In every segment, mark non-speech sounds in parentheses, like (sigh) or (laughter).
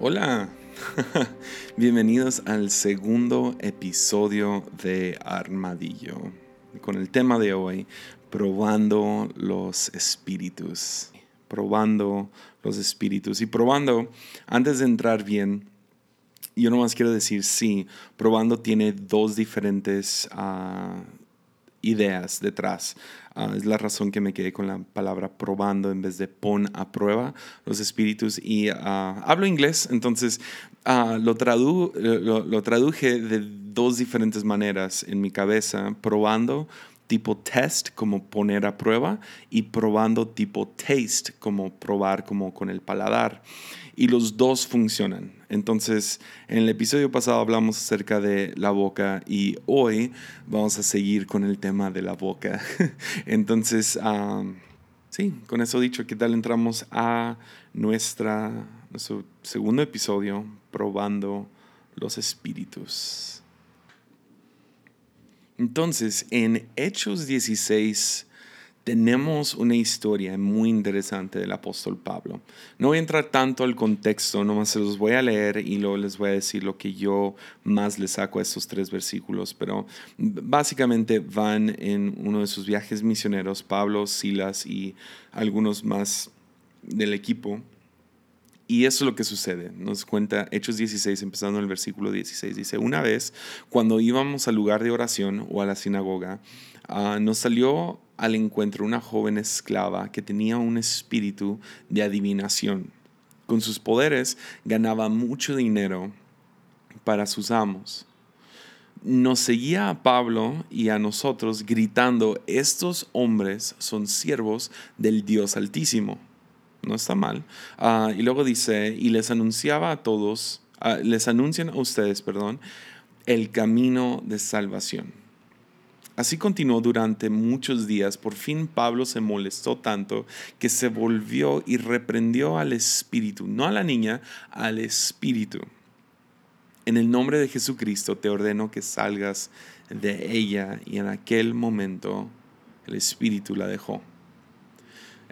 Hola, (laughs) bienvenidos al segundo episodio de Armadillo, con el tema de hoy, probando los espíritus, probando los espíritus. Y probando, antes de entrar bien, yo nomás quiero decir, sí, probando tiene dos diferentes uh, ideas detrás. Ah, es la razón que me quedé con la palabra probando en vez de pon a prueba los espíritus. Y ah, hablo inglés, entonces uh, lo, tradu lo, lo traduje de dos diferentes maneras en mi cabeza, probando tipo test como poner a prueba y probando tipo taste como probar como con el paladar. Y los dos funcionan. Entonces, en el episodio pasado hablamos acerca de la boca y hoy vamos a seguir con el tema de la boca. (laughs) Entonces, sí, con eso dicho, ¿qué tal entramos a nuestra, nuestro segundo episodio probando los espíritus? Entonces, en Hechos 16 tenemos una historia muy interesante del apóstol Pablo. No voy a entrar tanto al contexto, nomás se los voy a leer y luego les voy a decir lo que yo más le saco a estos tres versículos, pero básicamente van en uno de sus viajes misioneros, Pablo, Silas y algunos más del equipo y eso es lo que sucede. Nos cuenta Hechos 16, empezando en el versículo 16. Dice, una vez, cuando íbamos al lugar de oración o a la sinagoga, ah, nos salió al encuentro una joven esclava que tenía un espíritu de adivinación. Con sus poderes ganaba mucho dinero para sus amos. Nos seguía a Pablo y a nosotros gritando, estos hombres son siervos del Dios Altísimo no está mal. Ah, y luego dice, y les anunciaba a todos, ah, les anuncian a ustedes, perdón, el camino de salvación. Así continuó durante muchos días. Por fin Pablo se molestó tanto que se volvió y reprendió al espíritu, no a la niña, al espíritu. En el nombre de Jesucristo te ordeno que salgas de ella. Y en aquel momento el espíritu la dejó.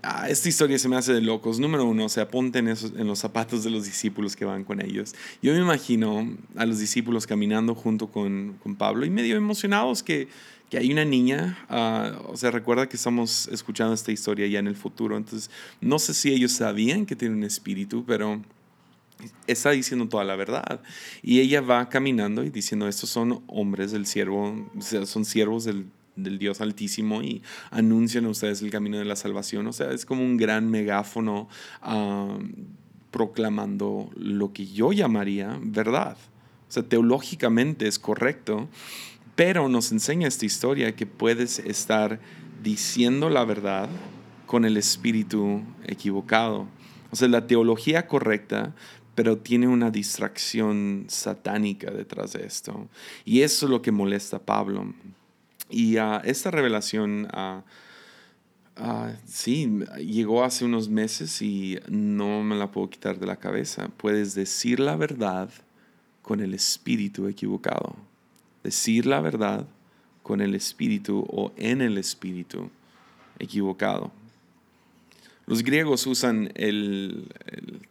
Ah, esta historia se me hace de locos. Número uno, se apunten en los zapatos de los discípulos que van con ellos. Yo me imagino a los discípulos caminando junto con, con Pablo y medio emocionados que, que hay una niña. Uh, o sea, recuerda que estamos escuchando esta historia ya en el futuro. Entonces, no sé si ellos sabían que tiene un espíritu, pero está diciendo toda la verdad. Y ella va caminando y diciendo, estos son hombres del siervo, son siervos del del Dios Altísimo y anuncian a ustedes el camino de la salvación. O sea, es como un gran megáfono proclamando lo que yo llamaría verdad. O sea, teológicamente es correcto, pero nos enseña esta historia que puedes estar diciendo la verdad con el espíritu equivocado. O sea, la teología correcta, pero tiene una distracción satánica detrás de esto. Y eso es lo que molesta a Pablo. Y uh, esta revelación, uh, uh, sí, llegó hace unos meses y no me la puedo quitar de la cabeza. Puedes decir la verdad con el espíritu equivocado. Decir la verdad con el espíritu o en el espíritu equivocado. Los griegos usan el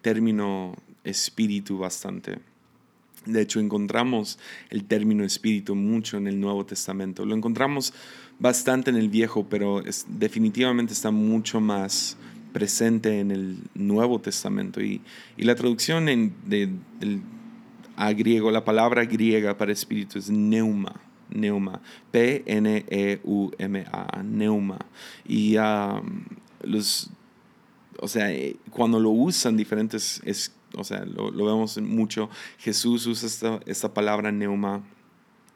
término espíritu bastante. De hecho, encontramos el término espíritu mucho en el Nuevo Testamento. Lo encontramos bastante en el Viejo, pero definitivamente está mucho más presente en el Nuevo Testamento. Y, la traducción en, de, a griego, la palabra griega para espíritu es neuma. Neuma. P-N-E-U-M-A. Neuma. Y um, los, o sea, eh, cuando lo usan diferentes es, o sea, lo, vemos mucho. Jesús usa esta, esta palabra neuma.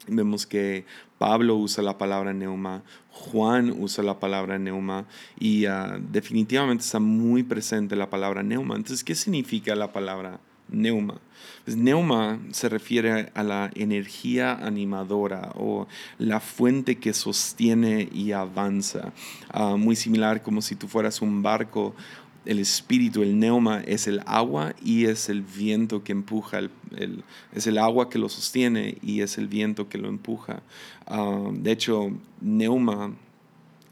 Vemos que Pablo usa la palabra neuma, Juan usa la palabra neuma y ah, definitivamente está muy presente la palabra neuma. Entonces, ¿qué significa la palabra neuma? Pues neuma se refiere a la energía animadora o la fuente que sostiene y avanza. Ah, muy similar como si tú fueras un barco el espíritu, el neuma, es el agua y es el viento que empuja, el, es el agua que lo sostiene y es el viento que lo empuja. Ah, de hecho, neuma,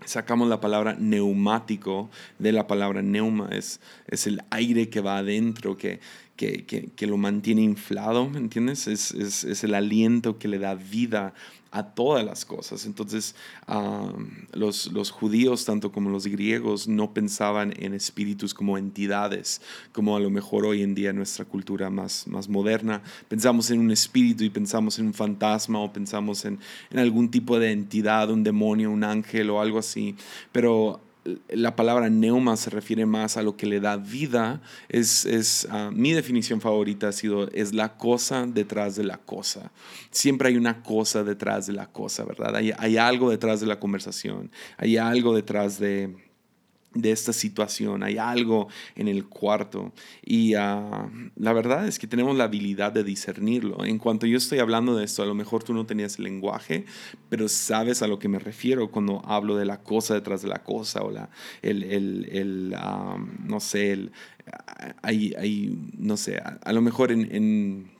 sacamos la palabra neumático de la palabra neuma, es, es el aire que va adentro, que, que, que, lo mantiene inflado, ¿me entiendes? Es, es, es, el aliento que le da vida a todas las cosas. Entonces, los, los, judíos, tanto como los griegos, no pensaban en espíritus como entidades, como a lo mejor hoy en día nuestra cultura más, más moderna. Pensamos en un espíritu y pensamos en un fantasma o pensamos en, en algún tipo de entidad, un demonio, un ángel o algo así. Pero la palabra neuma se refiere más a lo que le da vida. Es, es ah, mi definición favorita ha sido, es la cosa detrás de la cosa. Siempre hay una cosa detrás de la cosa, ¿verdad? Hay, hay algo detrás de la conversación, hay algo detrás de de esta situación, hay algo en el cuarto y ah, la verdad es que tenemos la habilidad de discernirlo. En cuanto yo estoy hablando de esto, a lo mejor tú no tenías el lenguaje, pero sabes a lo que me refiero cuando hablo de la cosa detrás de la cosa o la, el, el, el ah, no sé, el, hay, hay, no sé, a, lo mejor en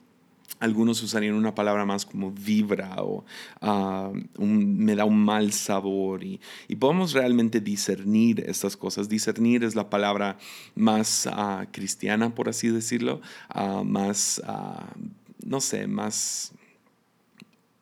algunos usarían una palabra más como vibra o ah, me da un mal sabor y, podemos realmente discernir estas cosas. Discernir es la palabra más ah, cristiana, por así decirlo, ah, más, no sé, más,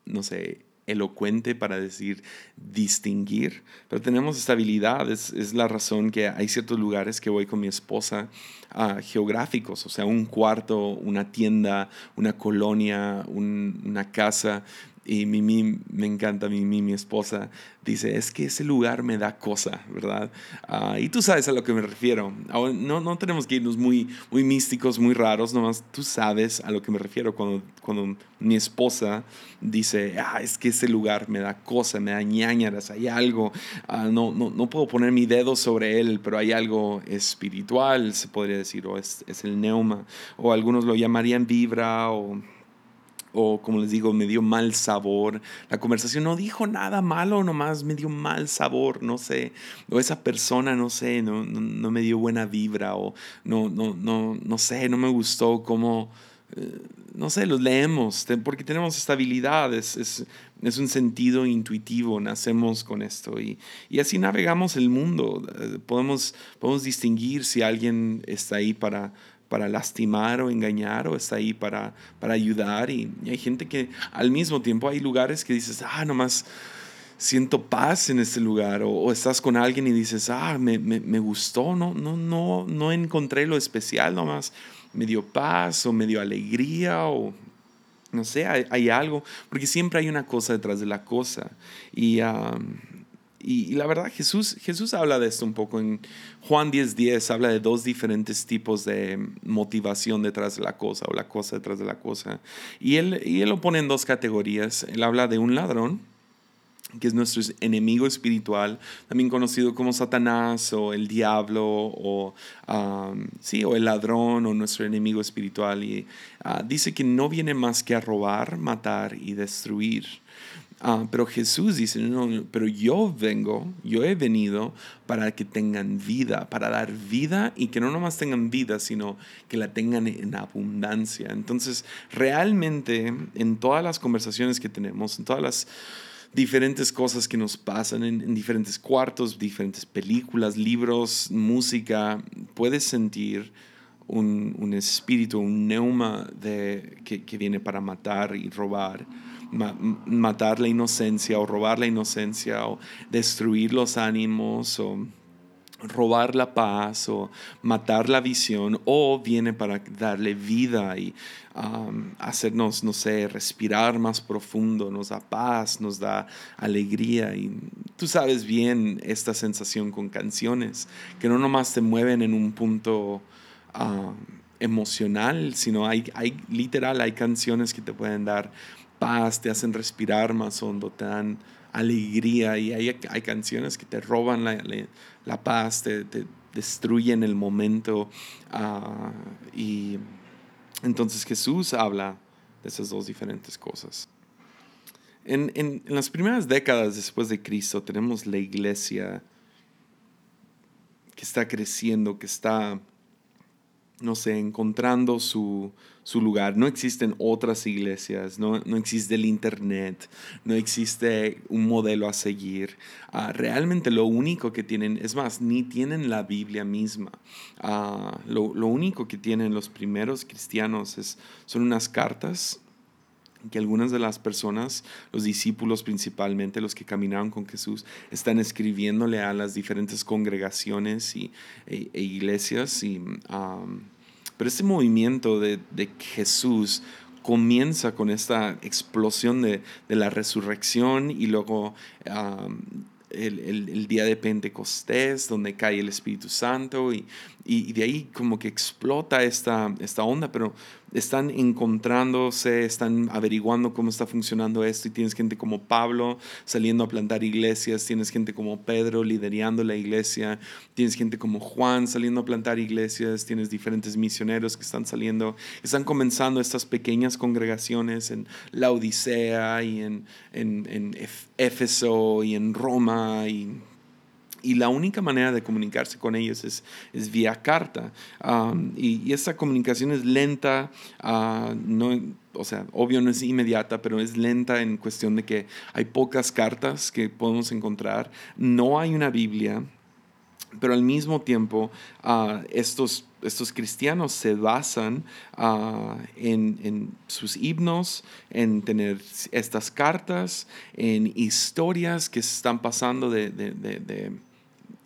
no sé, elocuente para decir distinguir, pero tenemos esta habilidad, es, la razón que hay ciertos lugares que voy con mi esposa uh, geográficos, o sea, un cuarto, una tienda, una colonia, una casa, y Mimi, me encanta Mimi, mi esposa, dice, es que ese lugar me da cosa, ¿verdad? Ah, y tú sabes a lo que me refiero. No, no tenemos que irnos muy, muy místicos, muy raros, nomás tú sabes a lo que me refiero cuando, cuando mi esposa dice, ah, es que ese lugar me da cosa, me da ñañaras, hay algo, ah, no, no, no, puedo poner mi dedo sobre él, pero hay algo espiritual, se podría decir, o es, es el neuma, o algunos lo llamarían vibra, o o como les digo, me dio mal sabor. La conversación no dijo nada malo, nomás me dio mal sabor, no sé. O esa persona, no sé, no, no, me dio buena vibra o no, no, no, no sé, no me gustó cómo, eh, no sé, los leemos, porque tenemos estabilidad, es, es, es, un sentido intuitivo, nacemos con esto y, y así navegamos el mundo. Eh, podemos, podemos distinguir si alguien está ahí para para lastimar o engañar o está ahí para, para ayudar. Y, hay gente que al mismo tiempo hay lugares que dices, ah, nomás siento paz en este lugar. O, estás con alguien y dices, ah, me, me, me, gustó, no, no, no, no encontré lo especial, nomás me dio paz o me dio alegría o no sé, hay, algo, porque siempre hay una cosa detrás de la cosa. Y, y, la verdad, Jesús, Jesús habla de esto un poco en Juan 10:10, 10, habla de dos diferentes tipos de motivación detrás de la cosa o la cosa detrás de la cosa. Y él, y él lo pone en dos categorías. Él habla de un ladrón, que es nuestro enemigo espiritual, también conocido como Satanás o el diablo o, sí, o el ladrón o nuestro enemigo espiritual. Y ah, dice que no viene más que a robar, matar y destruir. Ah, pero Jesús dice, no, pero yo vengo, yo he venido para que tengan vida, para dar vida y que no nomás tengan vida, sino que la tengan en abundancia. Entonces, realmente en todas las conversaciones que tenemos, en todas las diferentes cosas que nos pasan en, diferentes cuartos, diferentes películas, libros, música, puedes sentir un, un espíritu, un neuma de, que, que viene para matar y robar matar la inocencia o robar la inocencia o destruir los ánimos o robar la paz o matar la visión o viene para darle vida y hacernos, no sé, respirar más profundo, nos da paz, nos da alegría y tú sabes bien esta sensación con canciones que no nomás te mueven en un punto emocional, sino hay, hay literal, hay canciones que te pueden dar paz, te hacen respirar más hondo, te dan alegría y hay, hay canciones que te roban la, la, paz, te, te, destruyen el momento. Ah, y entonces Jesús habla de esas dos diferentes cosas. En, en, en, las primeras décadas después de Cristo tenemos la iglesia que está creciendo, que está no sé, encontrando su, lugar. No existen otras iglesias, no, existe el Internet, no existe un modelo a seguir. Ah, realmente lo único que tienen, es más, ni tienen la Biblia misma. Ah, lo, único que tienen los primeros cristianos es, son unas cartas que algunas de las personas, los discípulos principalmente, los que caminaron con Jesús, están escribiéndole a las diferentes congregaciones y, e, e iglesias. Y, pero este movimiento de, de, Jesús comienza con esta explosión de, de la resurrección y luego el, el, día de Pentecostés, donde cae el Espíritu Santo, y, y, de ahí como que explota esta, esta onda, pero están encontrándose, están averiguando cómo está funcionando esto y tienes gente como Pablo saliendo a plantar iglesias, tienes gente como Pedro liderando la iglesia, tienes gente como Juan saliendo a plantar iglesias, tienes diferentes misioneros que están saliendo, están comenzando estas pequeñas congregaciones en la Odisea y en, en, en Éfeso y en Roma y y la única manera de comunicarse con ellos es, es vía carta. y, y, esa comunicación es lenta, uh, no, o sea, obvio no es inmediata, pero es lenta en cuestión de que hay pocas cartas que podemos encontrar. No hay una Biblia, pero al mismo tiempo uh, estos, estos cristianos se basan uh, en, en, sus himnos, en tener estas cartas, en historias que se están pasando de, de, de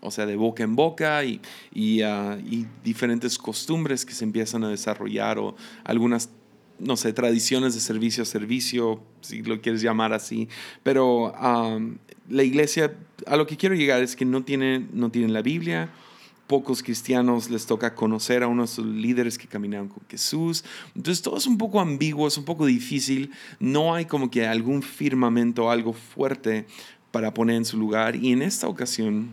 o sea, de boca en boca y, ah, y, diferentes costumbres que se empiezan a desarrollar o algunas, no sé, tradiciones de servicio a servicio, si lo quieres llamar así. Pero la iglesia, a lo que quiero llegar es que no tienen, no tienen la Biblia. Pocos cristianos les toca conocer a unos líderes que caminaron con Jesús. Entonces todo es un poco ambiguo, es un poco difícil. No hay como que algún firmamento, algo fuerte para poner en su lugar. Y en esta ocasión,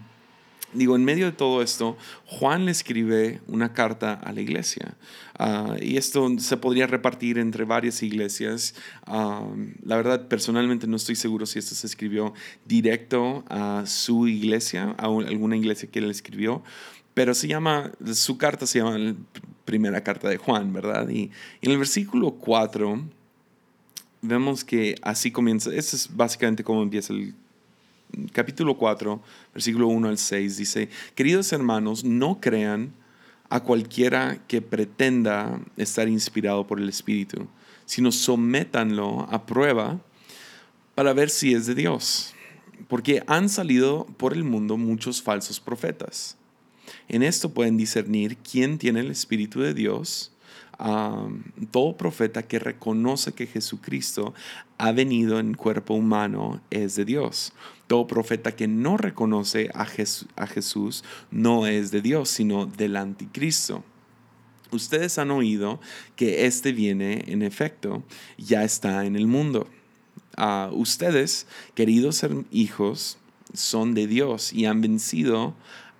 Digo, en medio de todo esto, Juan le escribe una carta a la iglesia. Ah, y esto se podría repartir entre varias iglesias. Ah, la verdad, personalmente no estoy seguro si esto se escribió directo a su iglesia, a alguna iglesia que él escribió. Pero se llama, su carta se llama la primera carta de Juan, ¿verdad? Y, en el versículo 4 vemos que así comienza. Este es básicamente cómo empieza el capítulo 4, versículo 1 al 6, dice, queridos hermanos, no crean a cualquiera que pretenda estar inspirado por el Espíritu, sino sométanlo a prueba para ver si es de Dios, porque han salido por el mundo muchos falsos profetas. En esto pueden discernir quién tiene el Espíritu de Dios todo profeta que reconoce que Jesucristo ha venido en cuerpo humano es de Dios. Todo profeta que no reconoce a, a Jesús no es de Dios, sino del anticristo. Ustedes han oído que este viene, en efecto, ya está en el mundo. Uh, ustedes, queridos hijos, son de Dios y han vencido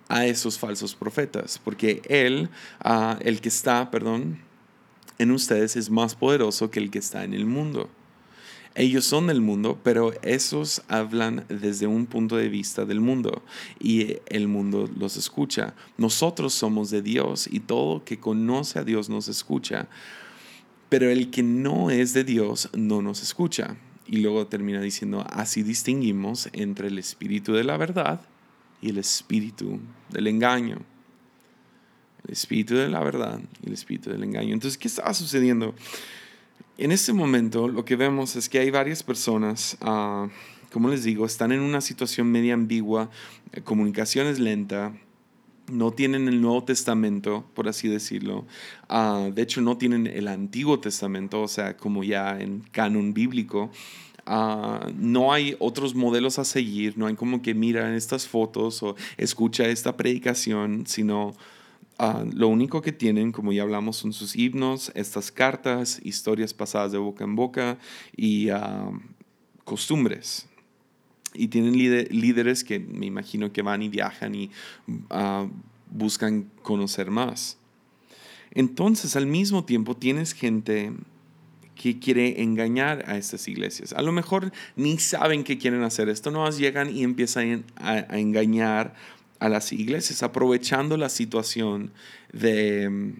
a esos falsos profetas, porque Él, uh, el que está, perdón, en ustedes es más poderoso que el que está en el mundo. Ellos son del mundo, pero esos hablan desde un punto de vista del mundo y el mundo los escucha. Nosotros somos de Dios y todo que conoce a Dios nos escucha, pero el que no es de Dios no nos escucha. Y luego termina diciendo, así distinguimos entre el espíritu de la verdad y el espíritu del engaño el espíritu de la verdad y el espíritu del engaño. Entonces, ¿qué está sucediendo? En este momento lo que vemos es que hay varias personas, uh, como les digo, están en una situación media ambigua, eh, comunicación es lenta, no tienen el Nuevo Testamento, por así decirlo. Uh, de hecho, no tienen el Antiguo Testamento, o sea, como ya en canon bíblico. Uh, no hay otros modelos a seguir, no hay como que mira estas fotos o escucha esta predicación, sino Ah, lo único que tienen, como ya hablamos, son sus himnos, estas cartas, historias pasadas de boca en boca y ah, costumbres. Y tienen líderes que me imagino que van y viajan y ah, buscan conocer más. Entonces, al mismo tiempo, tienes gente que quiere engañar a estas iglesias. A lo mejor ni saben que quieren hacer esto, no llegan y empiezan a engañar a las iglesias, aprovechando la situación de,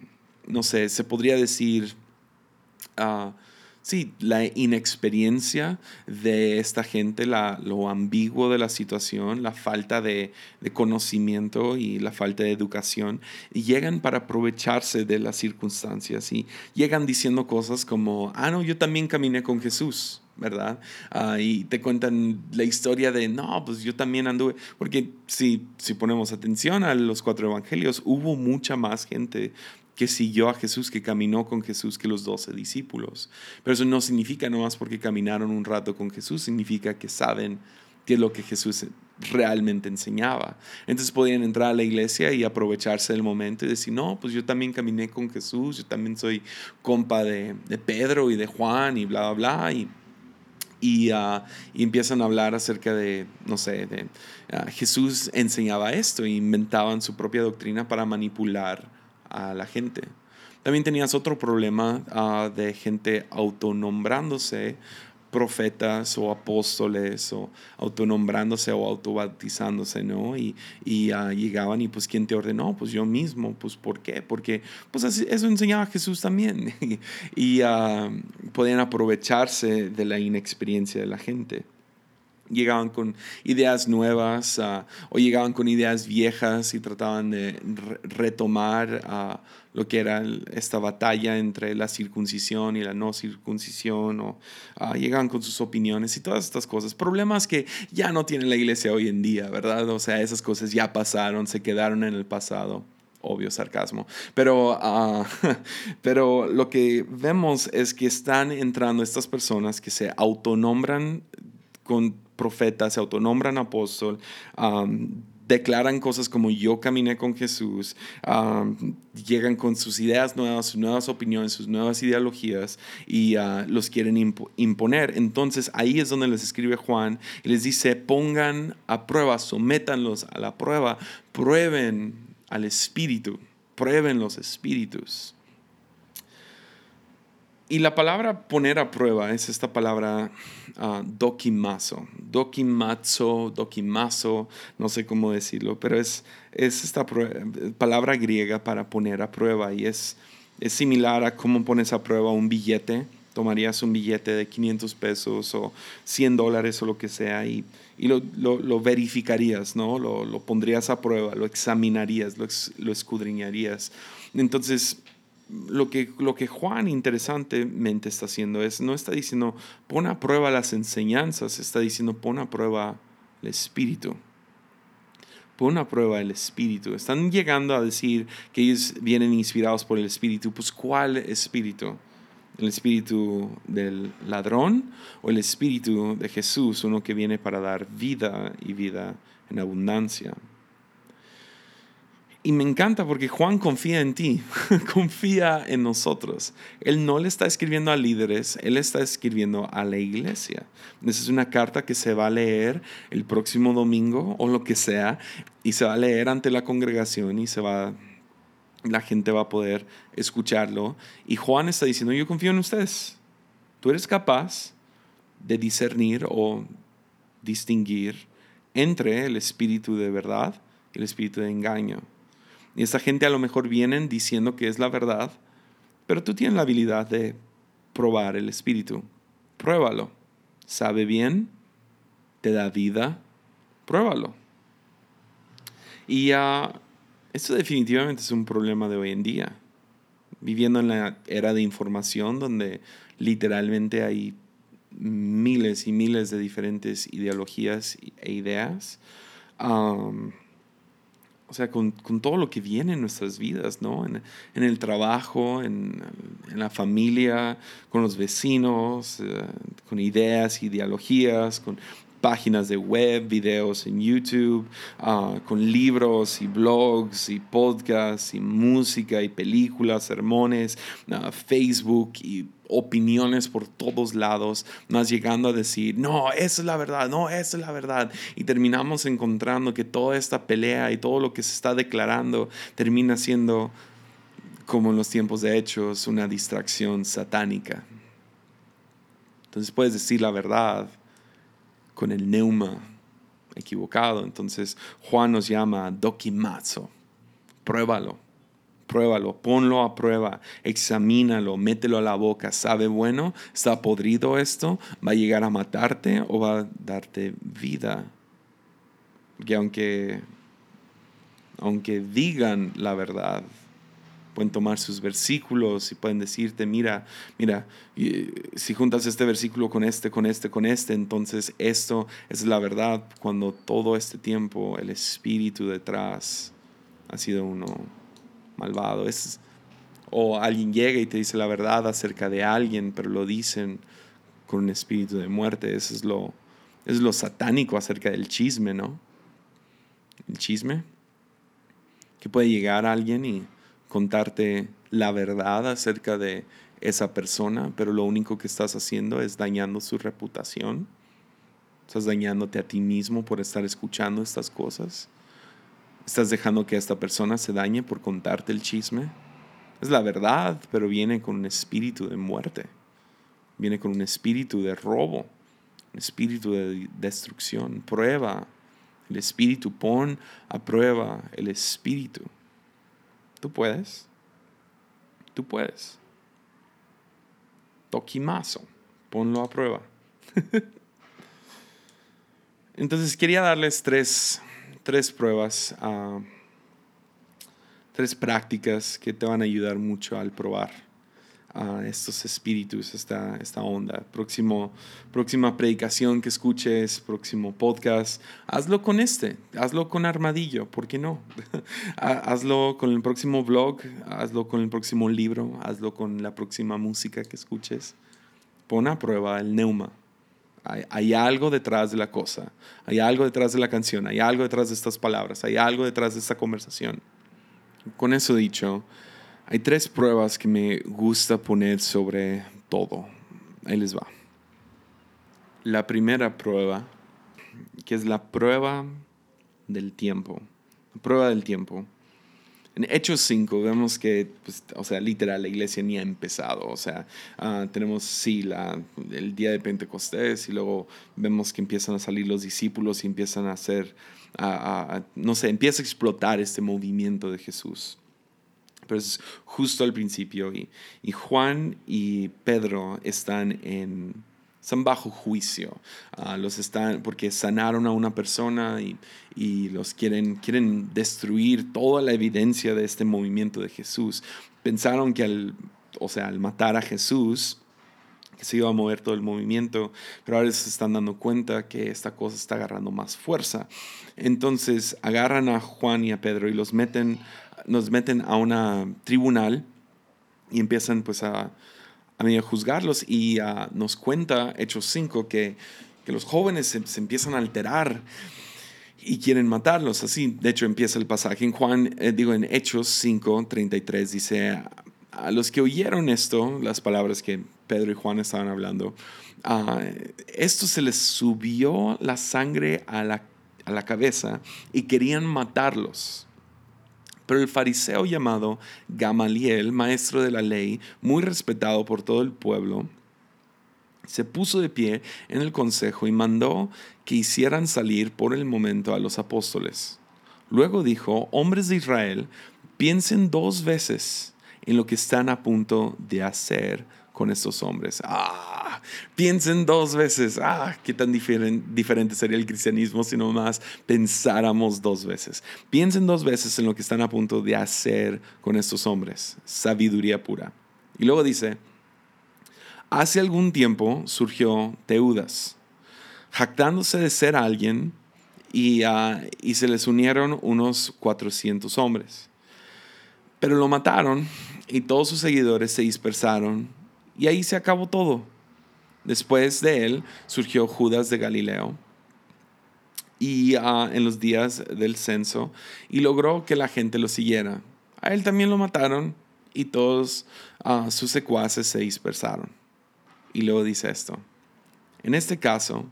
no sé, se podría decir, uh, sí, la inexperiencia de esta gente, la, lo ambiguo de la situación, la falta de, de, conocimiento y la falta de educación, y llegan para aprovecharse de las circunstancias y llegan diciendo cosas como, ah, no, yo también caminé con Jesús. ¿Verdad? Uh, y te cuentan la historia de, no, pues yo también anduve, porque si, si ponemos atención a los cuatro evangelios, hubo mucha más gente que siguió a Jesús, que caminó con Jesús que los doce discípulos. Pero eso no significa nomás porque caminaron un rato con Jesús, significa que saben qué es lo que Jesús realmente enseñaba. Entonces podían entrar a la iglesia y aprovecharse del momento y decir, no, pues yo también caminé con Jesús, yo también soy compa de, de Pedro y de Juan y bla, bla, bla. Y Ah, y, empiezan a hablar acerca de, no sé, de ah, Jesús enseñaba esto e inventaban su propia doctrina para manipular a la gente. También tenías otro problema ah, de gente autonombrándose profetas o apóstoles o autonombrándose o autobautizándose, ¿no? Y, y uh, llegaban y pues ¿quién te ordenó? Pues yo mismo, pues ¿por qué? Porque pues eso enseñaba Jesús también (laughs) y uh, podían aprovecharse de la inexperiencia de la gente llegaban con ideas nuevas uh, o llegaban con ideas viejas y trataban de retomar uh, lo que era esta batalla entre la circuncisión y la no circuncisión o uh, llegaban con sus opiniones y todas estas cosas. Problemas que ya no tiene la iglesia hoy en día, ¿verdad? O sea, esas cosas ya pasaron, se quedaron en el pasado obvio sarcasmo. Pero, (laughs) pero lo que vemos es que están entrando estas personas que se autonombran con profetas, se autonombran apóstol, declaran cosas como yo caminé con Jesús, llegan con sus ideas nuevas, sus nuevas opiniones, sus nuevas ideologías y ah, los quieren imponer. Entonces ahí es donde les escribe Juan y les dice, pongan a prueba, sométanlos a la prueba, prueben al espíritu, prueben los espíritus. Y la palabra poner a prueba es esta palabra uh, dokimazo. Dokimazo, dokimazo, no sé cómo decirlo, pero es, es esta palabra griega para poner a prueba y es, es similar a cómo pones a prueba un billete. Tomarías un billete de 500 pesos o 100 dólares o lo que sea y, y lo, lo, lo, verificarías, ¿no? Lo, lo, pondrías a prueba, lo examinarías, lo, lo escudriñarías. Entonces, lo que, lo que Juan interesantemente está haciendo es, no está diciendo pon a prueba las enseñanzas, está diciendo pon a prueba el espíritu. Pon a prueba el espíritu. Están llegando a decir que ellos vienen inspirados por el espíritu. Pues ¿cuál espíritu? ¿El espíritu del ladrón o el espíritu de Jesús, uno que viene para dar vida y vida en abundancia? Y me encanta porque Juan confía en ti, (laughs) confía en nosotros. Él no le está escribiendo a líderes, él está escribiendo a la iglesia. Esa es una carta que se va a leer el próximo domingo o lo que sea, y se va a leer ante la congregación y se va, la gente va a poder escucharlo. Y Juan está diciendo, yo confío en ustedes. Tú eres capaz de discernir o distinguir entre el espíritu de verdad y el espíritu de engaño. Y esta gente a lo mejor vienen diciendo que es la verdad, pero tú tienes la habilidad de probar el espíritu. Pruébalo. ¿Sabe bien? ¿Te da vida? Pruébalo. Y uh, esto definitivamente es un problema de hoy en día. Viviendo en la era de información donde literalmente hay miles y miles de diferentes ideologías e ideas. Um, o sea, con, con, todo lo que viene en nuestras vidas, ¿no? En, en el trabajo, en, en, la familia, con los vecinos, eh, con ideas, ideologías, con páginas de web, videos en YouTube, uh, con libros y blogs y podcasts y música y películas, sermones, uh, Facebook y opiniones por todos lados, más llegando a decir, no, esa es la verdad, no, esa es la verdad. Y terminamos encontrando que toda esta pelea y todo lo que se está declarando termina siendo, como en los tiempos de Hechos, una distracción satánica. Entonces puedes decir la verdad con el neuma equivocado. Entonces Juan nos llama dokimazo, pruébalo pruébalo, ponlo a prueba, examínalo, mételo a la boca. ¿Sabe bueno? ¿Está podrido esto? ¿Va a llegar a matarte o va a darte vida? Porque aunque, aunque digan la verdad, pueden tomar sus versículos y pueden decirte, mira, mira, si juntas este versículo con este, con este, con este, entonces esto es la verdad cuando todo este tiempo el espíritu detrás ha sido uno malvado. Es, o alguien llega y te dice la verdad acerca de alguien, pero lo dicen con un espíritu de muerte. Eso es lo, es lo satánico acerca del chisme, ¿no? El chisme. Que puede llegar alguien y contarte la verdad acerca de esa persona, pero lo único que estás haciendo es dañando su reputación. Estás dañándote a ti mismo por estar escuchando estas cosas. Estás dejando que esta persona se dañe por contarte el chisme. Es la verdad, pero viene con un espíritu de muerte. Viene con un espíritu de robo, un espíritu de destrucción. Prueba el espíritu, pon a prueba el espíritu. Tú puedes. Tú puedes. Toquimazo. Ponlo a prueba. (laughs) Entonces quería darles tres tres pruebas, uh, tres prácticas que te van a ayudar mucho al probar uh, estos espíritus, esta, esta onda. Próximo, próxima predicación que escuches, próximo podcast, hazlo con este, hazlo con Armadillo, ¿por qué no? (laughs) hazlo con el próximo blog, hazlo con el próximo libro, hazlo con la próxima música que escuches. Pon a prueba el neuma hay, algo detrás de la cosa, hay algo detrás de la canción, hay algo detrás de estas palabras, hay algo detrás de esta conversación. Con eso dicho, hay tres pruebas que me gusta poner sobre todo. Ahí les va. La primera prueba, que es la prueba del tiempo. La prueba del tiempo. En Hechos 5 vemos que, pues, o sea, literal, la iglesia ni ha empezado. O sea, ah, tenemos, sí, la, el día de Pentecostés y luego vemos que empiezan a salir los discípulos y empiezan a hacer, no sé, empieza a explotar este movimiento de Jesús. Pero es justo al principio y, y Juan y Pedro están en, están bajo juicio. Ah, los están, porque sanaron a una persona y, y, los quieren, quieren destruir toda la evidencia de este movimiento de Jesús. Pensaron que al, o sea, al matar a Jesús, que se iba a mover todo el movimiento, pero ahora se están dando cuenta que esta cosa está agarrando más fuerza. Entonces agarran a Juan y a Pedro y los meten, nos meten a un tribunal y empiezan pues a a mí a juzgarlos y ah, nos cuenta Hechos 5 que, que los jóvenes se, empiezan a alterar y quieren matarlos. Así, de hecho, empieza el pasaje en Juan, eh, digo, en Hechos 5, 33, dice, a los que oyeron esto, las palabras que Pedro y Juan estaban hablando, uh, esto se les subió la sangre a la, a la cabeza y querían matarlos. Pero el fariseo llamado Gamaliel, maestro de la ley, muy respetado por todo el pueblo, se puso de pie en el consejo y mandó que hicieran salir por el momento a los apóstoles. Luego dijo, hombres de Israel, piensen dos veces en lo que están a punto de hacer con estos hombres. Ah, piensen dos veces. Ah, qué tan diferente sería el cristianismo si nomás pensáramos dos veces. Piensen dos veces en lo que están a punto de hacer con estos hombres. Sabiduría pura. Y luego dice, hace algún tiempo surgió Teudas, jactándose de ser alguien y, ah, se les unieron unos 400 hombres. Pero lo mataron y todos sus seguidores se dispersaron y ahí se acabó todo. Después de él surgió Judas de Galileo y ah, en los días del censo y logró que la gente lo siguiera. A él también lo mataron y todos ah, sus secuaces se dispersaron. Y luego dice esto. En este caso,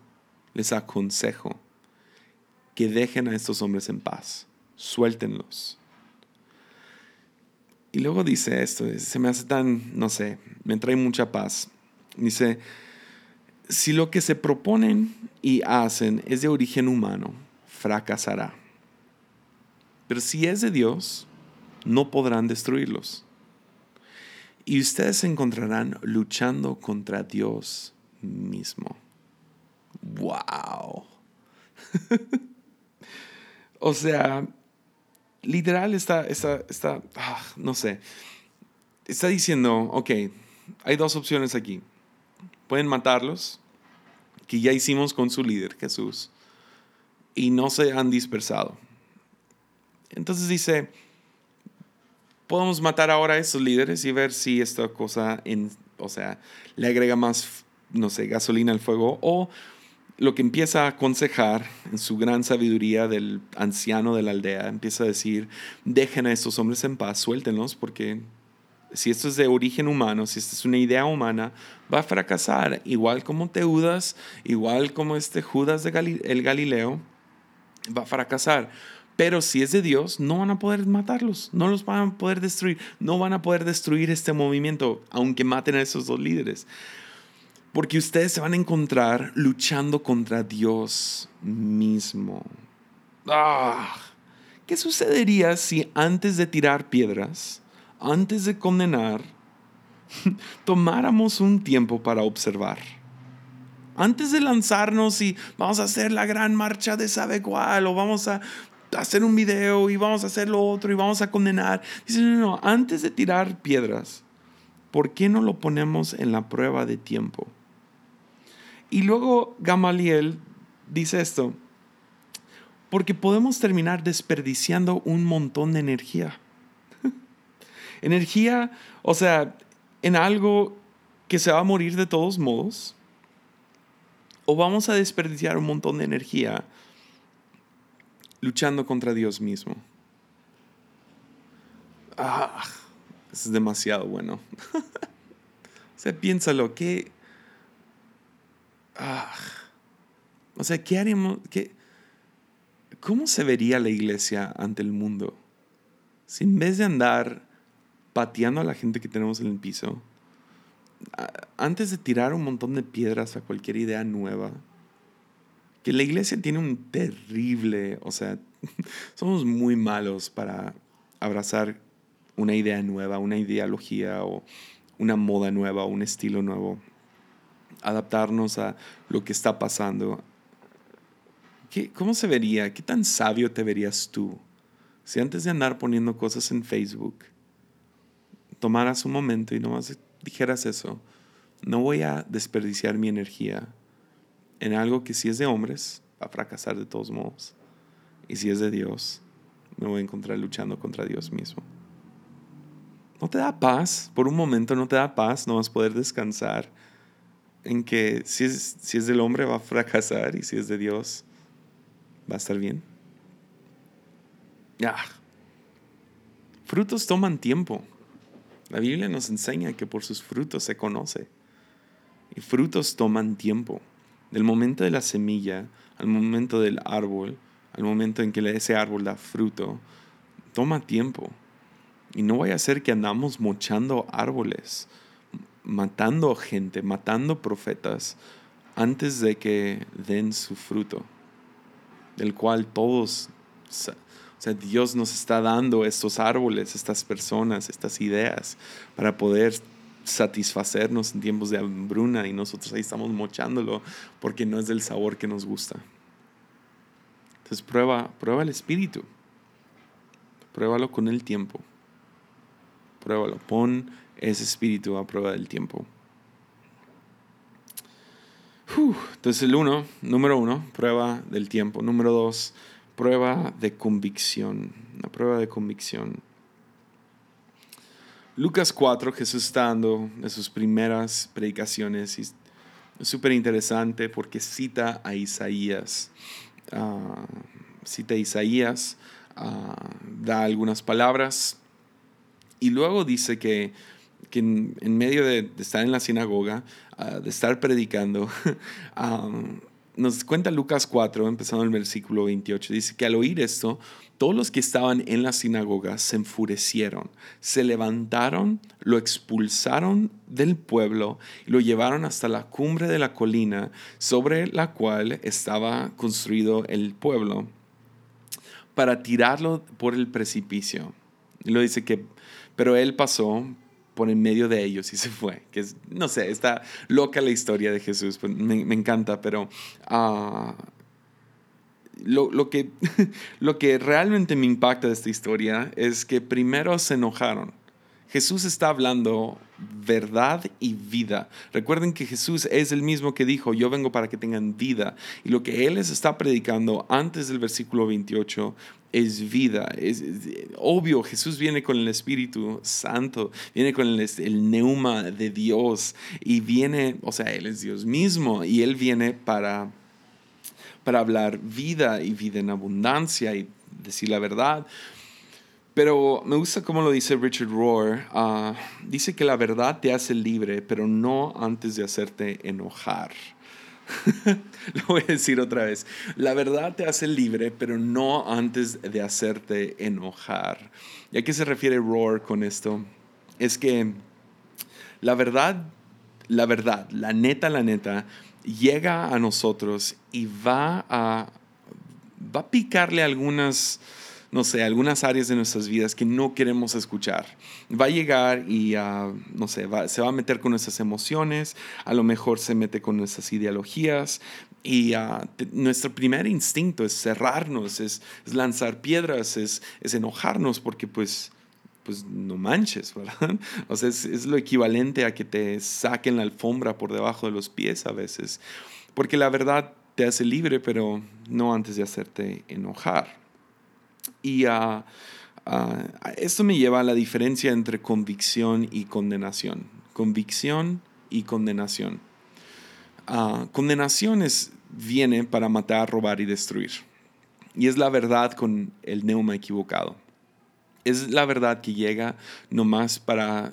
les aconsejo que dejen a estos hombres en paz, suéltenlos y luego dice esto, se me hace tan, no sé, me trae mucha paz. Dice, si lo que se proponen y hacen es de origen humano, fracasará. Pero si es de Dios, no podrán destruirlos. Y ustedes se encontrarán luchando contra Dios mismo. ¡Wow! (laughs) o sea, literal está, está, está ah, no sé, está diciendo, ok, hay dos opciones aquí. Pueden matarlos, que ya hicimos con su líder, Jesús, y no se han dispersado. Entonces dice, podemos matar ahora a esos líderes y ver si esta cosa, en, o sea, le agrega más, no sé, gasolina al fuego, o lo que empieza a aconsejar en su gran sabiduría del anciano de la aldea, empieza a decir, dejen a estos hombres en paz, suéltenlos, porque si esto es de origen humano, si esta es una idea humana, va a fracasar, igual como Teudas, igual como este Judas de el Galileo, va a fracasar. Pero si es de Dios, no van a poder matarlos, no los van a poder destruir, no van a poder destruir este movimiento, aunque maten a esos dos líderes. Porque ustedes se van a encontrar luchando contra Dios mismo. Ah, ¿Qué sucedería si antes de tirar piedras, antes de condenar, (laughs) tomáramos un tiempo para observar? Antes de lanzarnos y vamos a hacer la gran marcha de sabe cuál o vamos a hacer un video y vamos a hacer lo otro y vamos a condenar. Dice, no, no, antes de tirar piedras, ¿por qué no lo ponemos en la prueba de tiempo? Y luego Gamaliel dice esto, porque podemos terminar desperdiciando un montón de energía. (laughs) energía, o sea, en algo que se va a morir de todos modos, o vamos a desperdiciar un montón de energía luchando contra Dios mismo. Ah, es demasiado bueno. (laughs) o sea, piénsalo, ¿qué, Ah. o sea, ¿qué haríamos? Qué, ¿Cómo se vería la iglesia ante el mundo? Si en vez de andar pateando a la gente que tenemos en el piso, antes de tirar un montón de piedras a cualquier idea nueva, que la iglesia tiene un terrible, o sea, (laughs) somos muy malos para abrazar una idea nueva, una ideología o una moda nueva, un estilo nuevo adaptarnos a lo que está pasando. ¿Qué, ¿Cómo se vería? ¿Qué tan sabio te verías tú si antes de andar poniendo cosas en Facebook, tomaras un momento y nomás dijeras eso? No voy a desperdiciar mi energía en algo que si es de hombres va a fracasar de todos modos. Y si es de Dios, me voy a encontrar luchando contra Dios mismo. ¿No te da paz? Por un momento no te da paz, no vas a poder descansar en que si es, si es del hombre va a fracasar y si es de Dios va a estar bien. Ya. Frutos toman tiempo. La Biblia nos enseña que por sus frutos se conoce. Y frutos toman tiempo. Del momento de la semilla al momento del árbol, al momento en que ese árbol da fruto, toma tiempo. Y no vaya a ser que andamos mochando árboles matando gente, matando profetas antes de que den su fruto, del cual todos, o sea, Dios nos está dando estos árboles, estas personas, estas ideas para poder satisfacernos en tiempos de hambruna y nosotros ahí estamos mochándolo porque no es del sabor que nos gusta. Entonces prueba, prueba el espíritu. Pruébalo con el tiempo. Pruébalo. Pon ese espíritu a prueba del tiempo. entonces el uno, número uno, prueba del tiempo. Número dos, prueba de convicción. Una prueba de convicción. Lucas 4, Jesús está dando de sus primeras predicaciones es súper interesante porque cita a Isaías. Ah, cita a Isaías, ah, da algunas palabras y luego dice que que en, medio de, estar en la sinagoga, ah, de estar predicando, (laughs) nos cuenta Lucas 4, empezando el versículo 28, dice que al oír esto, todos los que estaban en la sinagoga se enfurecieron, se levantaron, lo expulsaron del pueblo y lo llevaron hasta la cumbre de la colina sobre la cual estaba construido el pueblo para tirarlo por el precipicio. Y lo dice que, pero él pasó por en medio de ellos y se fue. Que es, no sé, está loca la historia de Jesús, pues, me, encanta, pero uh, lo, lo, que, (laughs) lo que realmente me impacta de esta historia es que primero se enojaron. Jesús está hablando verdad y vida. Recuerden que Jesús es el mismo que dijo, yo vengo para que tengan vida. Y lo que Él les está predicando antes del versículo 28 es vida. Es, obvio, Jesús viene con el Espíritu Santo, viene con el, el, neuma de Dios y viene, o sea, Él es Dios mismo y Él viene para, para hablar vida y vida en abundancia y decir la verdad. Pero me gusta cómo lo dice Richard Rohr. Uh, dice que la verdad te hace libre, pero no antes de hacerte enojar. (laughs) lo voy a decir otra vez. La verdad te hace libre, pero no antes de hacerte enojar. ¿Y a qué se refiere Rohr con esto? Es que la verdad, la verdad, la neta, la neta, llega a nosotros y va a, va a picarle algunas no sé, algunas áreas de nuestras vidas que no queremos escuchar. Va a llegar y, uh, no sé, se va a meter con nuestras emociones, a lo mejor se mete con nuestras ideologías y uh, nuestro primer instinto es cerrarnos, es, lanzar piedras, es, es, enojarnos porque pues pues no manches, (laughs) ¿verdad? O sea, es, es, lo equivalente a que te saquen la alfombra por debajo de los pies a veces. Porque la verdad te hace libre, pero no antes de hacerte enojar. Y uh, esto me lleva a la diferencia entre convicción y condenación. Convicción y condenación. Uh, condenación es, viene para matar, robar y destruir. Y es la verdad con el neuma equivocado. Es la verdad que llega nomás para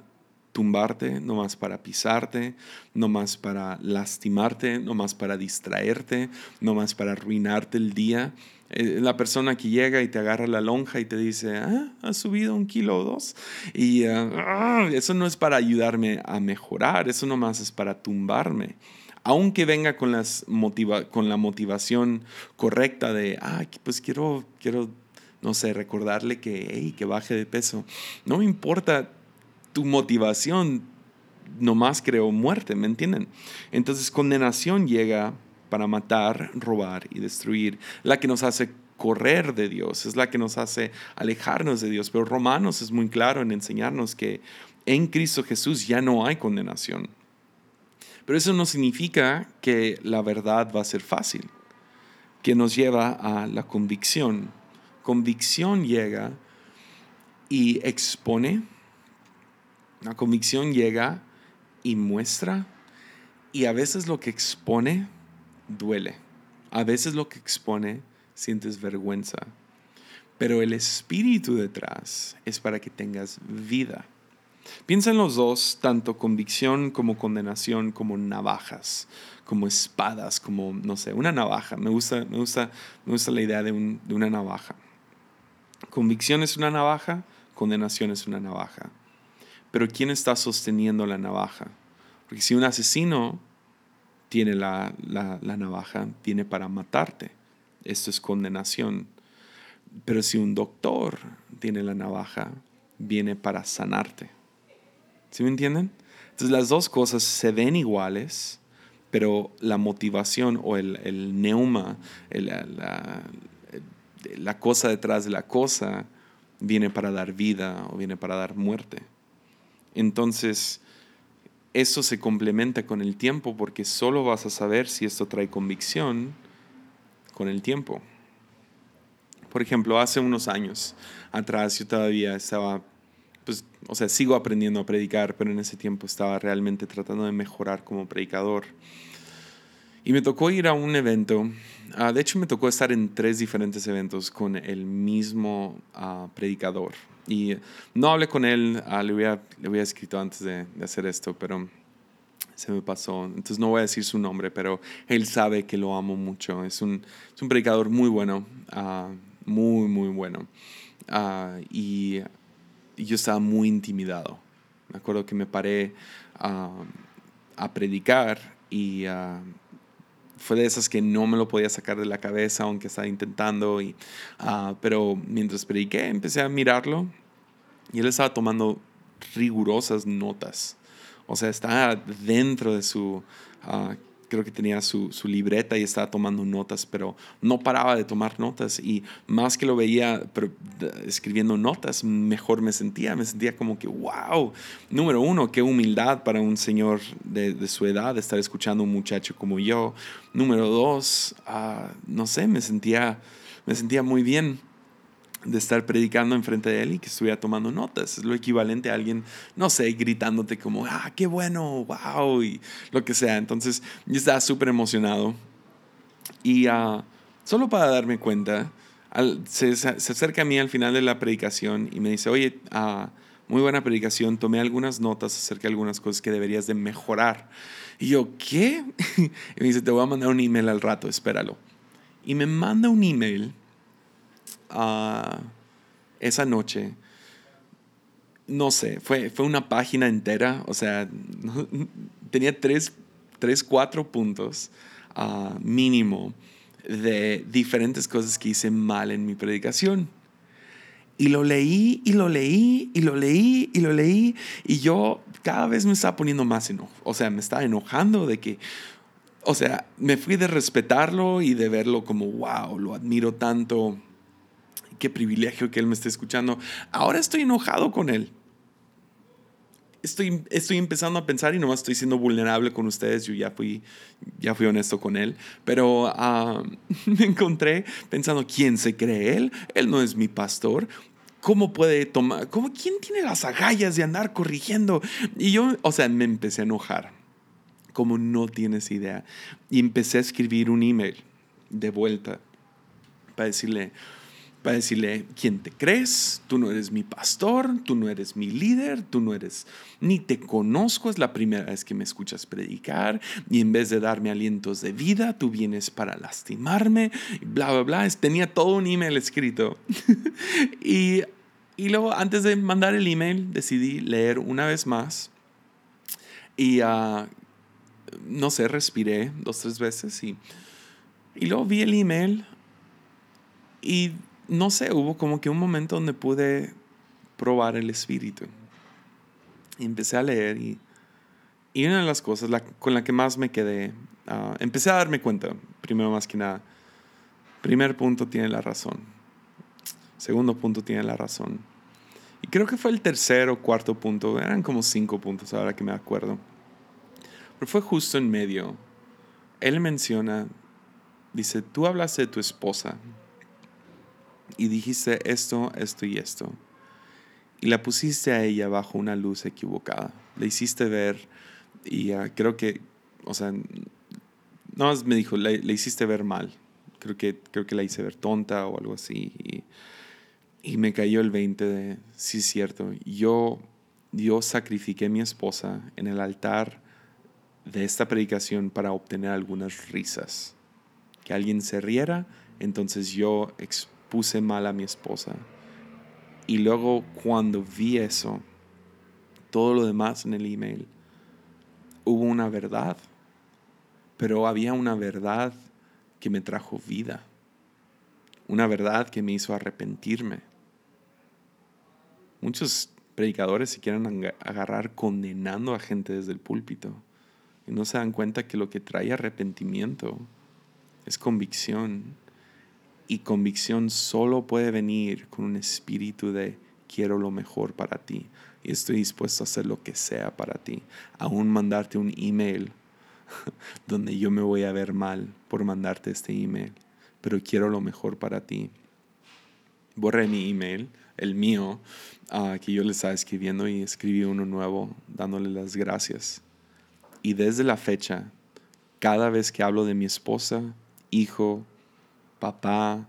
tumbarte, nomás para pisarte, nomás para lastimarte, nomás para distraerte, nomás para arruinarte el día. Eh, la persona que llega y te agarra la lonja y te dice, ah, has subido un kilo o dos. Y ah, eso no es para ayudarme a mejorar, eso nomás es para tumbarme. Aunque venga con, las motiva con la motivación correcta de, ah, pues quiero, quiero, no sé, recordarle que, hey, que baje de peso. No me importa tu motivación nomás creo muerte, ¿me entienden? Entonces condenación llega para matar, robar y destruir, la que nos hace correr de Dios, es la que nos hace alejarnos de Dios. Pero Romanos es muy claro en enseñarnos que en Cristo Jesús ya no hay condenación. Pero eso no significa que la verdad va a ser fácil, que nos lleva a la convicción. Convicción llega y expone la convicción llega y muestra y a veces lo que expone duele. A veces lo que expone sientes vergüenza. Pero el espíritu detrás es para que tengas vida. Piensa en los dos, tanto convicción como condenación, como navajas, como espadas, como, no sé, una navaja. Me gusta, me gusta, me gusta la idea de, de una navaja. Convicción es una navaja, condenación es una navaja. Pero ¿quién está sosteniendo la navaja? Porque si un asesino tiene la, navaja, viene para matarte. Esto es condenación. Pero si un doctor tiene la navaja, viene para sanarte. ¿Sí me entienden? Entonces las dos cosas se ven iguales, pero la motivación o el, neuma, la, la cosa detrás de la cosa, viene para dar vida o viene para dar muerte. Entonces, eso se complementa con el tiempo porque solo vas a saber si esto trae convicción con el tiempo. Por ejemplo, hace unos años atrás yo todavía estaba, pues, o sea, sigo aprendiendo a predicar, pero en ese tiempo estaba realmente tratando de mejorar como predicador. Y me tocó ir a un evento, ah, de hecho me tocó estar en tres diferentes eventos con el mismo ah, predicador. Y no hablé con él, ah, le, había, le había escrito antes de, de, hacer esto, pero se me pasó. Entonces no voy a decir su nombre, pero él sabe que lo amo mucho. Es un, es un predicador muy bueno, muy, muy bueno. y, yo estaba muy intimidado. Me acuerdo que me paré a predicar y fue de esas que no me lo podía sacar de la cabeza, aunque estaba intentando. Y, ah, pero mientras prediqué, empecé a mirarlo Y él estaba tomando rigurosas notas. O sea, estaba dentro de su ah, creo que tenía su, libreta y estaba tomando notas, pero no paraba de tomar notas y más que lo veía escribiendo notas, mejor me sentía, me sentía como que, wow, número uno, qué humildad para un señor de, su edad estar escuchando a un muchacho como yo. Número dos, ah, no sé, me sentía, me sentía muy bien de estar predicando enfrente de él y que estuviera tomando notas. Es lo equivalente a alguien, no sé, gritándote como, ah, qué bueno, wow, y lo que sea. Entonces yo estaba súper emocionado. Y uh, solo para darme cuenta, se, se, acerca a mí al final de la predicación y me dice, oye, uh, muy buena predicación, tomé algunas notas acerca de algunas cosas que deberías de mejorar. Y yo, ¿qué? (laughs) y me dice, te voy a mandar un email al rato, espéralo. Y me manda un email esa noche, no sé, fue, fue una página entera, o sea, (laughs) tenía tres, tres, cuatro puntos uh, mínimo de diferentes cosas que hice mal en mi predicación. Y lo leí y lo leí y lo leí y lo leí y yo cada vez me estaba poniendo más enojo. O sea, me estaba enojando de que, o sea, me fui de respetarlo y de verlo como, wow, lo admiro tanto qué privilegio que él me esté escuchando. Ahora estoy enojado con él. Estoy, estoy empezando a pensar y nomás estoy siendo vulnerable con ustedes. Yo ya fui, ya fui honesto con él. Pero ah, (laughs) me encontré pensando, ¿quién se cree él? Él no es mi pastor. ¿Cómo puede tomar? ¿Cómo, ¿Quién tiene las agallas de andar corrigiendo? Y yo, o sea, me empecé a enojar. Como no tienes idea. Y empecé a escribir un email de vuelta para decirle, para decirle, ¿quién te crees? Tú no eres mi pastor, tú no eres mi líder, tú no eres, ni te conozco, es la primera vez que me escuchas predicar y en vez de darme alientos de vida, tú vienes para lastimarme, bla, bla, bla. Tenía todo un email escrito. (laughs) y, y luego, antes de mandar el email, decidí leer una vez más y, uh, no sé, respiré dos, tres veces y, y luego vi el email y no sé, hubo como que un momento donde pude probar el espíritu. Y empecé a leer y, una de las cosas con la que más me quedé, ah, empecé a darme cuenta, primero más que nada, primer punto tiene la razón, segundo punto tiene la razón. Y creo que fue el tercer o cuarto punto, eran como cinco puntos ahora que me acuerdo. Pero fue justo en medio. Él menciona, dice, tú hablas de tu esposa y dijiste esto, esto y esto. Y la pusiste a ella bajo una luz equivocada. Le hiciste ver y ah, creo que, o sea, no me dijo, le, hiciste ver mal. Creo que, creo que la hice ver tonta o algo así. Y, y me cayó el 20 de, sí es cierto, yo, yo sacrifiqué a mi esposa en el altar de esta predicación para obtener algunas risas. Que alguien se riera, entonces yo puse mal a mi esposa. Y luego cuando vi eso, todo lo demás en el email, hubo una verdad, pero había una verdad que me trajo vida, una verdad que me hizo arrepentirme. Muchos predicadores se quieren agarrar condenando a gente desde el púlpito y no se dan cuenta que lo que trae arrepentimiento es convicción y convicción solo puede venir con un espíritu de quiero lo mejor para ti y estoy dispuesto a hacer lo que sea para ti. Aún mandarte un email (laughs) donde yo me voy a ver mal por mandarte este email, pero quiero lo mejor para ti. Borré mi email, el mío, ah, que yo le estaba escribiendo y escribí uno nuevo dándole las gracias. Y desde la fecha, cada vez que hablo de mi esposa, hijo, papá,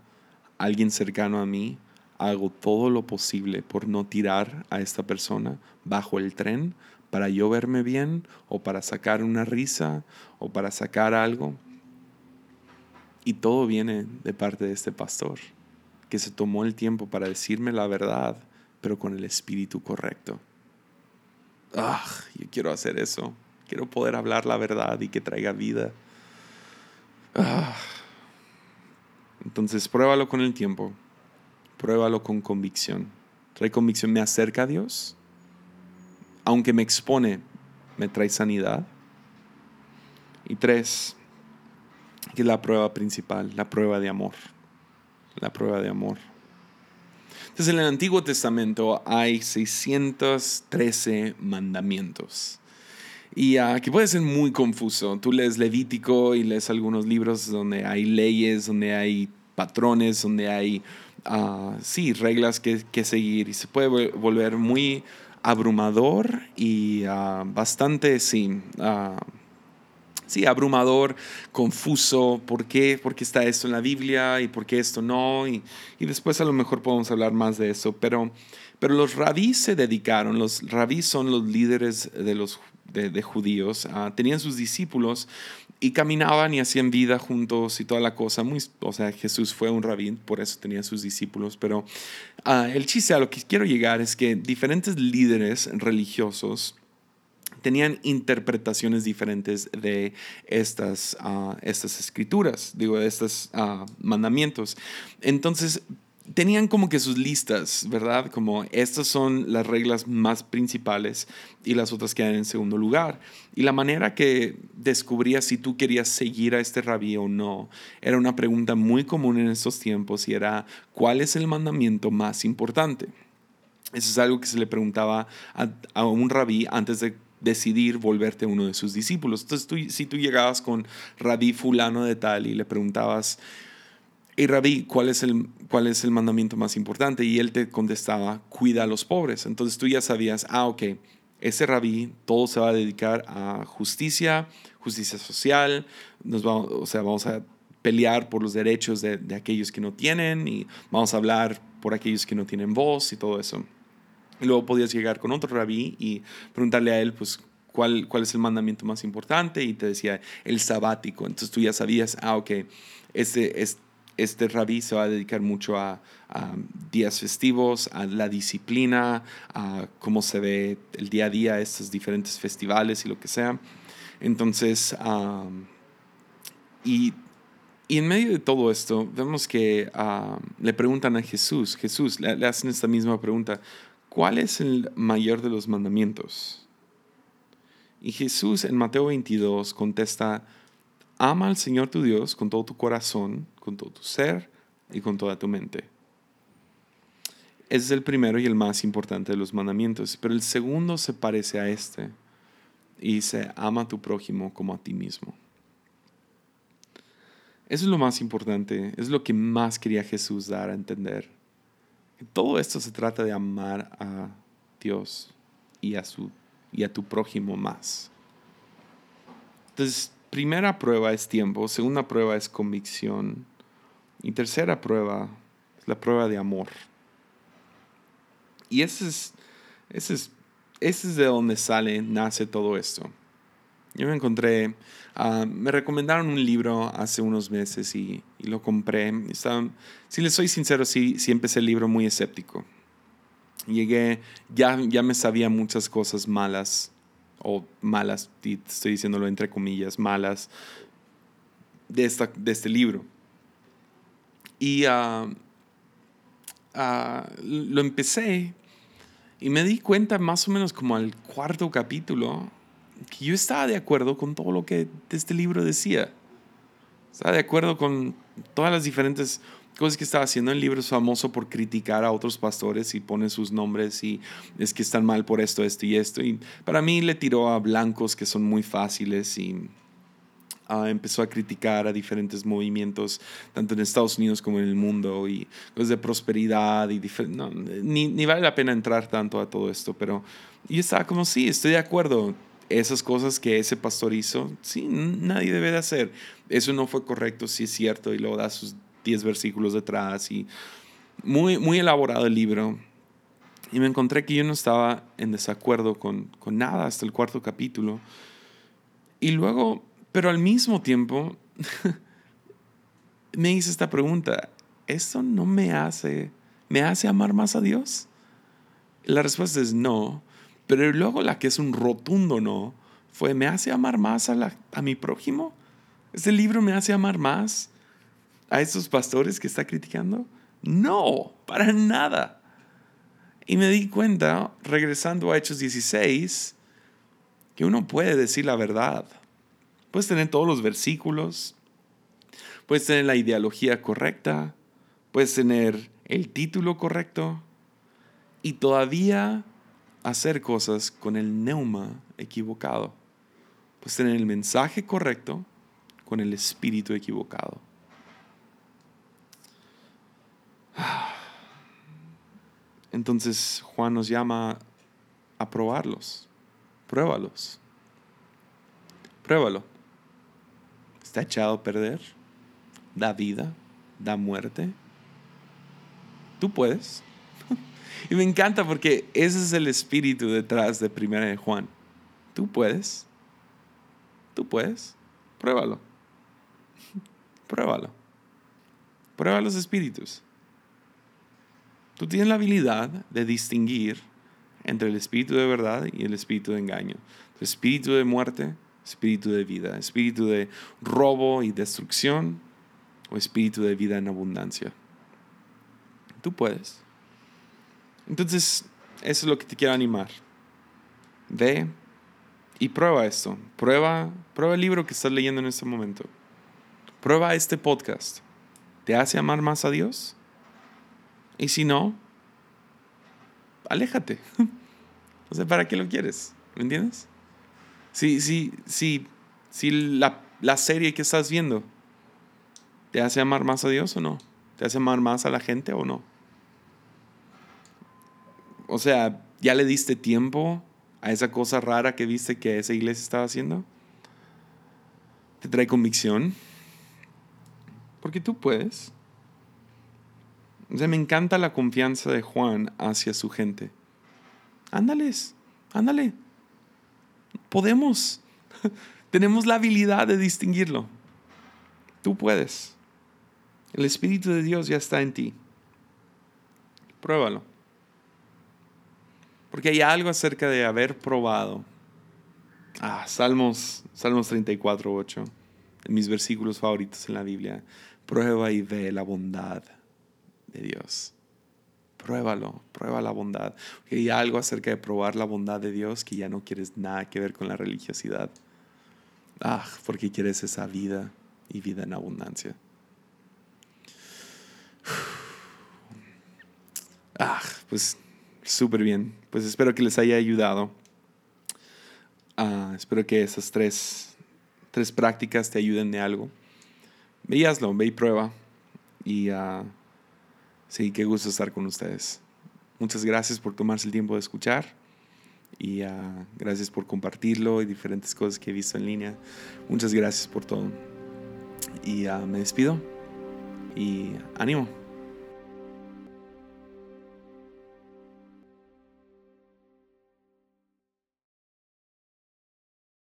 alguien cercano a mí, hago todo lo posible por no tirar a esta persona bajo el tren para yo verme bien o para sacar una risa o para sacar algo. Y todo viene de parte de este pastor, que se tomó el tiempo para decirme la verdad, pero con el espíritu correcto. Ah, yo quiero hacer eso. Quiero poder hablar la verdad y que traiga vida. Ah. Entonces pruébalo con el tiempo, pruébalo con convicción. trae convicción, me acerca a Dios. Aunque me expone, me trae sanidad. Y tres, que es la prueba principal, la prueba de amor. La prueba de amor. Entonces en el Antiguo Testamento hay 613 mandamientos. Y aquí puede ser muy confuso. Tú lees Levítico y lees algunos libros donde hay leyes, donde hay patrones, donde hay, uh, sí, reglas que, que, seguir. Y se puede volver muy abrumador y uh, bastante, sí, uh, sí, abrumador, confuso, ¿por qué? ¿Por qué está esto en la Biblia y por qué esto no? Y, y después a lo mejor podemos hablar más de eso, pero, pero los rabís se dedicaron, los rabís son los líderes de los de, judíos, ah, tenían sus discípulos y caminaban y hacían vida juntos y toda la cosa. Muy, o sea, Jesús fue un rabín, por eso tenía sus discípulos. Pero uh, el chiste a lo que quiero llegar es que diferentes líderes religiosos tenían interpretaciones diferentes de estas, uh, estas escrituras, digo, de estos mandamientos. Entonces, tenían como que sus listas, ¿verdad? Como estas son las reglas más principales y las otras quedan en segundo lugar. Y la manera que descubrías si tú querías seguir a este rabí o no era una pregunta muy común en estos tiempos y era ¿cuál es el mandamiento más importante? Eso es algo que se le preguntaba a, a un rabí antes de decidir volverte uno de sus discípulos. Entonces, tú, si tú llegabas con rabí fulano de tal y le preguntabas, y Rabí, ¿cuál es, el, ¿cuál es el mandamiento más importante? Y él te contestaba, cuida a los pobres. Entonces tú ya sabías, ah, ok, ese rabí todo se va a dedicar a justicia, justicia social, nos vamos, o sea, vamos a pelear por los derechos de, de, aquellos que no tienen y vamos a hablar por aquellos que no tienen voz y todo eso. Y luego podías llegar con otro rabí y preguntarle a él, pues, ¿cuál, cuál es el mandamiento más importante? Y te decía, el sabático. Entonces tú ya sabías, ah, ok, este este rabí se va a dedicar mucho a, días festivos, a la disciplina, a cómo se ve el día a día, estos diferentes festivales y lo que sea. Entonces, y, y, en medio de todo esto, vemos que le preguntan a Jesús, Jesús, le, le hacen esta misma pregunta, ¿cuál es el mayor de los mandamientos? Y Jesús en Mateo 22 contesta, ama al Señor tu Dios con todo tu corazón, con todo tu ser y con toda tu mente. Ese es el primero y el más importante de los mandamientos, pero el segundo se parece a este y dice, ama a tu prójimo como a ti mismo. Eso es lo más importante, es lo que más quería Jesús dar a entender. Todo esto se trata de amar a Dios y a, su, y a tu prójimo más. Entonces, primera prueba es tiempo, segunda prueba es convicción y tercera prueba es la prueba de amor. Y ese es, ese es, ese es de donde sale, nace todo esto. Yo me encontré, ah, me recomendaron un libro hace unos meses y, y lo compré. si les soy sincero, sí, sí empecé el libro muy escéptico. Llegué, ya, ya me sabía muchas cosas malas o malas, estoy diciéndolo entre comillas, malas, de, esta, de este libro. Y ah, ah, lo empecé y me di cuenta más o menos como al cuarto capítulo que yo estaba de acuerdo con todo lo que este libro decía. Estaba de acuerdo con todas las diferentes cosas que estaba haciendo. El libro es famoso por criticar a otros pastores y pone sus nombres y es que están mal por esto, esto y esto. Y para mí le tiró a blancos que son muy fáciles y uh, empezó a criticar a diferentes movimientos, tanto en Estados Unidos como en el mundo, y cosas de prosperidad. y no, ni, ni vale la pena entrar tanto a todo esto, pero yo estaba como, sí, estoy de acuerdo esas cosas que ese pastor hizo, sí, nadie debe de hacer. Eso no fue correcto, sí es cierto, y luego da sus 10 versículos detrás y muy, muy elaborado el libro. Y me encontré que yo no estaba en desacuerdo con, con nada hasta el cuarto capítulo. Y luego, pero al mismo tiempo, (laughs) me hice esta pregunta, ¿esto no me hace, me hace amar más a Dios? La respuesta es no, pero luego la que es un rotundo no fue, ¿me hace amar más a, la, a mi prójimo? ¿Este libro me hace amar más a esos pastores que está criticando? No, para nada. Y me di cuenta, regresando a Hechos 16, que uno puede decir la verdad. Puedes tener todos los versículos, puedes tener la ideología correcta, puedes tener el título correcto y todavía hacer cosas con el neuma equivocado. Puedes tener el mensaje correcto con el espíritu equivocado. Entonces Juan nos llama a probarlos. Pruébalos. Pruébalo. ¿Está echado a perder? ¿Da vida? ¿Da muerte? Tú puedes. (laughs) y me encanta porque ese es el espíritu detrás de Primera de Juan. Tú puedes. Tú puedes. Pruébalo. (laughs) Pruébalo. Prueba los espíritus. Tú tienes la habilidad de distinguir entre el espíritu de verdad y el espíritu de engaño. El espíritu de muerte, espíritu de vida, espíritu de robo y destrucción o espíritu de vida en abundancia. Tú puedes. Entonces, eso es lo que te quiero animar. Ve y prueba esto. Prueba, prueba el libro que estás leyendo en este momento. Prueba este podcast. ¿Te hace amar más a Dios? Y si no, aléjate. (laughs) o sea, ¿para qué lo quieres? ¿Me entiendes? Si, la, la serie que estás viendo te hace amar más a Dios o no? ¿Te hace amar más a la gente o no? O sea, ¿ya le diste tiempo a esa cosa rara que viste que esa iglesia estaba haciendo? ¿Te trae convicción? Porque tú puedes. O sea, me encanta la confianza de Juan hacia su gente. Ándales, ándale. Podemos. (laughs) Tenemos la habilidad de distinguirlo. Tú puedes. El Espíritu de Dios ya está en ti. Pruébalo. Porque hay algo acerca de haber probado. Ah, Salmos, Salmos 34, 8. De mis versículos favoritos en la Biblia. Prueba y ve la bondad de Dios. Pruébalo, prueba la bondad. hay algo acerca de probar la bondad de Dios que ya no quieres nada que ver con la religiosidad. Ah, porque quieres esa vida y vida en abundancia. (sighs) Ah, pues súper bien. Pues espero que les haya ayudado. Ah, espero que esas tres, tres prácticas te ayuden de algo. Veíaslo, ve y prueba. Y uh, Sí, qué gusto estar con ustedes. Muchas gracias por tomarse el tiempo de escuchar y ah, gracias por compartirlo y diferentes cosas que he visto en línea. Muchas gracias por todo. Y ah, me despido y ánimo.